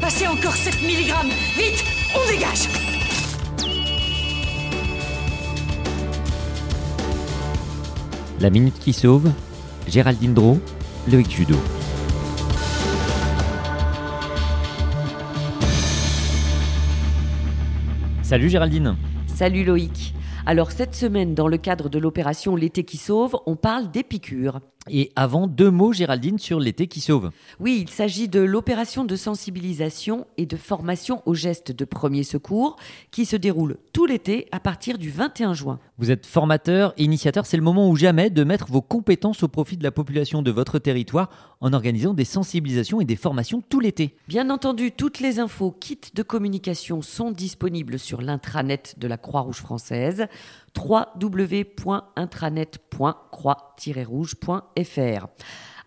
Passez encore 7 mg Vite On dégage La Minute qui Sauve, Géraldine Dro, Loïc Judo. Salut Géraldine Salut Loïc. Alors cette semaine, dans le cadre de l'opération L'été qui sauve, on parle des piqûres. Et avant, deux mots Géraldine sur l'été qui sauve. Oui, il s'agit de l'opération de sensibilisation et de formation aux gestes de premier secours qui se déroule tout l'été à partir du 21 juin. Vous êtes formateur et initiateur, c'est le moment ou jamais de mettre vos compétences au profit de la population de votre territoire en organisant des sensibilisations et des formations tout l'été. Bien entendu, toutes les infos, kits de communication sont disponibles sur l'intranet de la Croix-Rouge française www.intranet.croix-rouge.fr.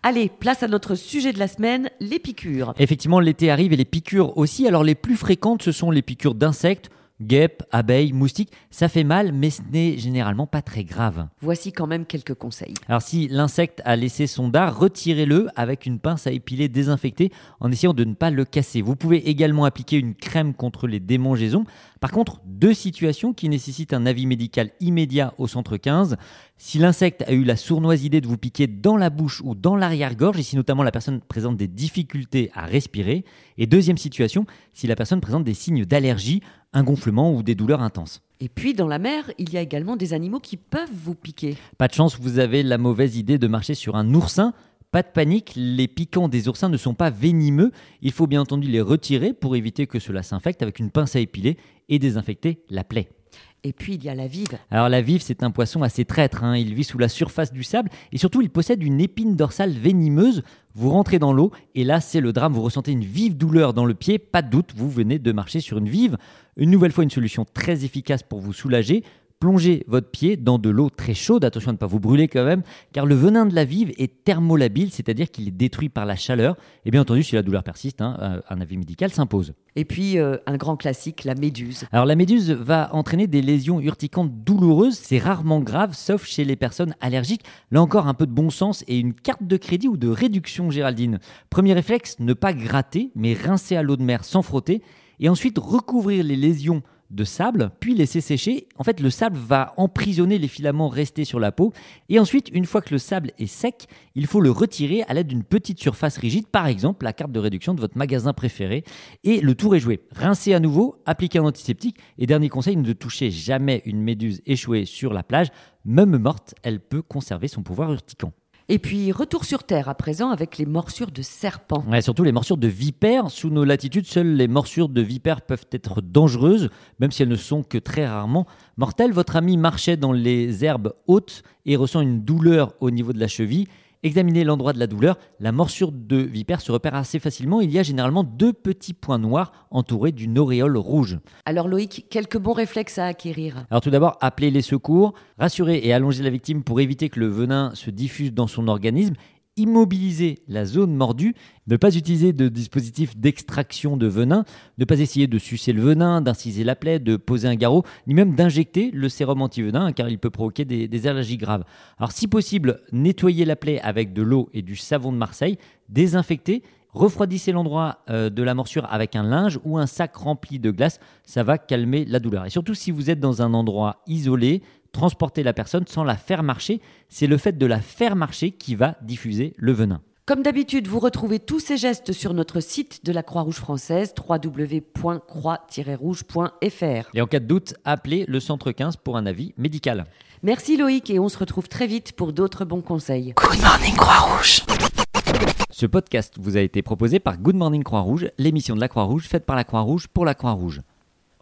Allez, place à notre sujet de la semaine, les piqûres. Effectivement, l'été arrive et les piqûres aussi. Alors les plus fréquentes, ce sont les piqûres d'insectes, guêpes, abeilles, moustiques. Ça fait mal, mais ce n'est généralement pas très grave. Voici quand même quelques conseils. Alors si l'insecte a laissé son dard, retirez-le avec une pince à épiler désinfectée en essayant de ne pas le casser. Vous pouvez également appliquer une crème contre les démangeaisons. Par contre, deux situations qui nécessitent un avis médical immédiat au centre 15. Si l'insecte a eu la sournoise idée de vous piquer dans la bouche ou dans l'arrière-gorge, et si notamment la personne présente des difficultés à respirer. Et deuxième situation, si la personne présente des signes d'allergie, un gonflement ou des douleurs intenses. Et puis dans la mer, il y a également des animaux qui peuvent vous piquer. Pas de chance, vous avez la mauvaise idée de marcher sur un oursin. Pas de panique, les piquants des oursins ne sont pas venimeux. Il faut bien entendu les retirer pour éviter que cela s'infecte avec une pince à épiler et désinfecter la plaie. Et puis il y a la vive. Alors la vive, c'est un poisson assez traître. hein. Il vit sous la surface du sable et surtout il possède une épine dorsale venimeuse. Vous rentrez dans l'eau et là c'est le drame. Vous ressentez une vive douleur dans le pied. Pas de doute, vous venez de marcher sur une vive. Une nouvelle fois une solution très efficace pour vous soulager. Plongez votre pied dans de l'eau très chaude, attention à ne pas vous brûler quand même, car le venin de la vive est thermolabile, c'est-à-dire qu'il est détruit par la chaleur. Et bien entendu, si la douleur persiste, hein, euh, un avis médical s'impose. Et puis euh, un grand classique, la méduse. Alors la méduse va entraîner des lésions urticantes douloureuses, c'est rarement grave, sauf chez les personnes allergiques. Là encore, un peu de bon sens et une carte de crédit ou de réduction, Géraldine. Premier réflexe, ne pas gratter, mais rincer à l'eau de mer sans frotter, et ensuite recouvrir les lésions de sable, puis laisser sécher. En fait, le sable va emprisonner les filaments restés sur la peau. Et ensuite, une fois que le sable est sec, il faut le retirer à l'aide d'une petite surface rigide, par exemple la carte de réduction de votre magasin préféré. Et le tour est joué. Rincez à nouveau, appliquez un antiseptique. Et dernier conseil, ne touchez jamais une méduse échouée sur la plage. Même morte, elle peut conserver son pouvoir urticant. Et puis retour sur Terre à présent avec les morsures de serpents. Surtout les morsures de vipères. Sous nos latitudes, seules les morsures de vipères peuvent être dangereuses, même si elles ne sont que très rarement mortelles. Votre ami marchait dans les herbes hautes et ressent une douleur au niveau de la cheville. Examinez l'endroit de la douleur. La morsure de vipère se repère assez facilement. Il y a généralement deux petits points noirs entourés d'une auréole rouge. Alors Loïc, quelques bons réflexes à acquérir. Alors tout d'abord, appelez les secours, rassurez et allongez la victime pour éviter que le venin se diffuse dans son organisme immobiliser la zone mordue, ne pas utiliser de dispositif d'extraction de venin, ne pas essayer de sucer le venin, d'inciser la plaie, de poser un garrot, ni même d'injecter le sérum anti-venin, car il peut provoquer des, des allergies graves. Alors si possible, nettoyez la plaie avec de l'eau et du savon de Marseille, désinfectez, refroidissez l'endroit euh, de la morsure avec un linge ou un sac rempli de glace, ça va calmer la douleur. Et surtout si vous êtes dans un endroit isolé, transporter la personne sans la faire marcher. C'est le fait de la faire marcher qui va diffuser le venin. Comme d'habitude, vous retrouvez tous ces gestes sur notre site de la Croix-Rouge française, www.croix-rouge.fr. Et en cas de doute, appelez le centre 15 pour un avis médical. Merci Loïc et on se retrouve très vite pour d'autres bons conseils. Good morning Croix-Rouge Ce podcast vous a été proposé par Good Morning Croix-Rouge, l'émission de la Croix-Rouge faite par la Croix-Rouge pour la Croix-Rouge.